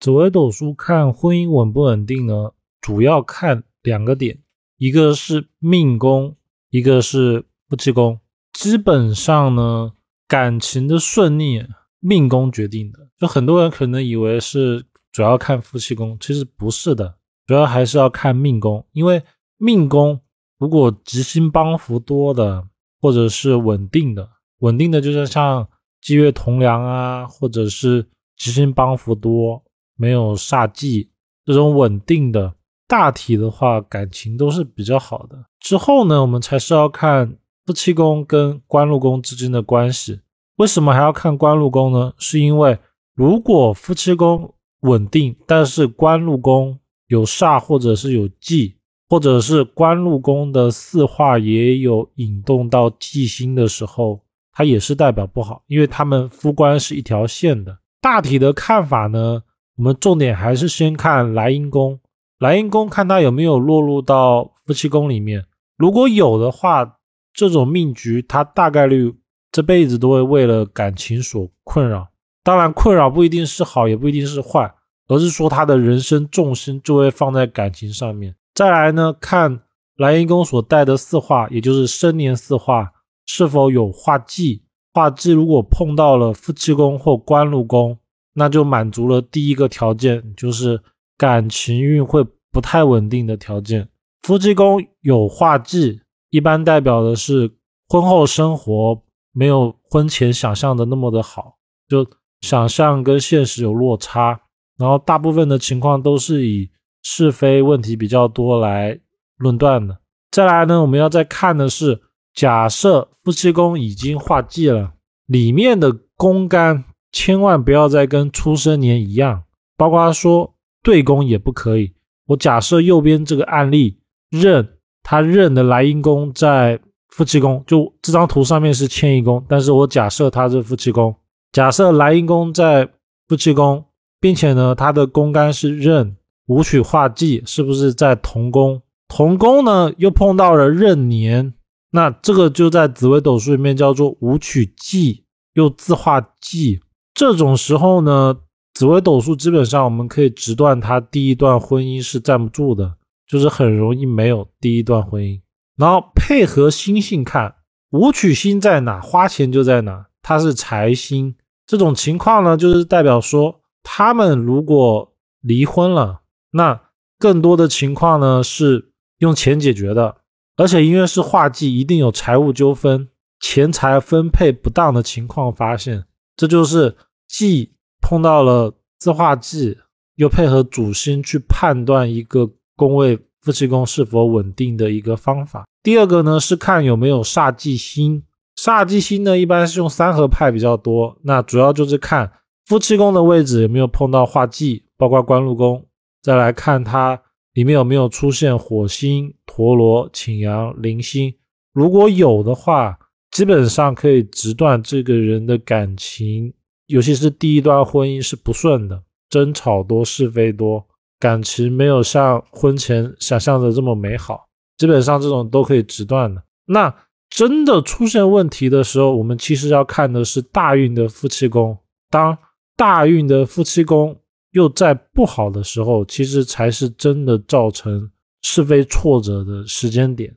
紫微斗数看婚姻稳不稳定呢，主要看两个点，一个是命宫，一个是夫妻宫。基本上呢，感情的顺利，命宫决定的。就很多人可能以为是主要看夫妻宫，其实不是的，主要还是要看命宫。因为命宫如果吉星帮扶多的，或者是稳定的，稳定的就是像积月同梁啊，或者是吉星帮扶多。没有煞忌这种稳定的，大体的话感情都是比较好的。之后呢，我们才是要看夫妻宫跟官禄宫之间的关系。为什么还要看官禄宫呢？是因为如果夫妻宫稳定，但是官禄宫有煞或者是有忌，或者是官禄宫的四化也有引动到忌星的时候，它也是代表不好，因为他们夫官是一条线的。大体的看法呢？我们重点还是先看莱茵宫，莱茵宫看它有没有落入到夫妻宫里面。如果有的话，这种命局它大概率这辈子都会为了感情所困扰。当然，困扰不一定是好，也不一定是坏，而是说他的人生重心就会放在感情上面。再来呢，看莱茵宫所带的四化，也就是生年四化是否有化忌。化忌如果碰到了夫妻宫或官禄宫。那就满足了第一个条件，就是感情运会不太稳定的条件。夫妻宫有化忌，一般代表的是婚后生活没有婚前想象的那么的好，就想象跟现实有落差。然后大部分的情况都是以是非问题比较多来论断的。再来呢，我们要再看的是，假设夫妻宫已经化忌了，里面的宫干。千万不要再跟出生年一样，包括他说对宫也不可以。我假设右边这个案例任他任的莱茵宫在夫妻宫，就这张图上面是迁移宫，但是我假设他是夫妻宫，假设莱茵宫在夫妻宫，并且呢他的宫干是任武曲化忌，是不是在同宫？同宫呢又碰到了壬年，那这个就在紫微斗数里面叫做武曲忌，又自化忌。这种时候呢，紫微斗数基本上我们可以直断他第一段婚姻是站不住的，就是很容易没有第一段婚姻。然后配合星星看，武曲星在哪，花钱就在哪。它是财星，这种情况呢，就是代表说他们如果离婚了，那更多的情况呢是用钱解决的，而且因为是化忌，一定有财务纠纷、钱财分配不当的情况发现，这就是。既碰到了自化忌，又配合主星去判断一个宫位夫妻宫是否稳定的一个方法。第二个呢是看有没有煞忌星，煞忌星呢一般是用三合派比较多，那主要就是看夫妻宫的位置有没有碰到化忌，包括官禄宫，再来看它里面有没有出现火星、陀螺、擎羊、铃星，如果有的话，基本上可以直断这个人的感情。尤其是第一段婚姻是不顺的，争吵多，是非多，感情没有像婚前想象的这么美好。基本上这种都可以直断的。那真的出现问题的时候，我们其实要看的是大运的夫妻宫。当大运的夫妻宫又在不好的时候，其实才是真的造成是非挫折的时间点。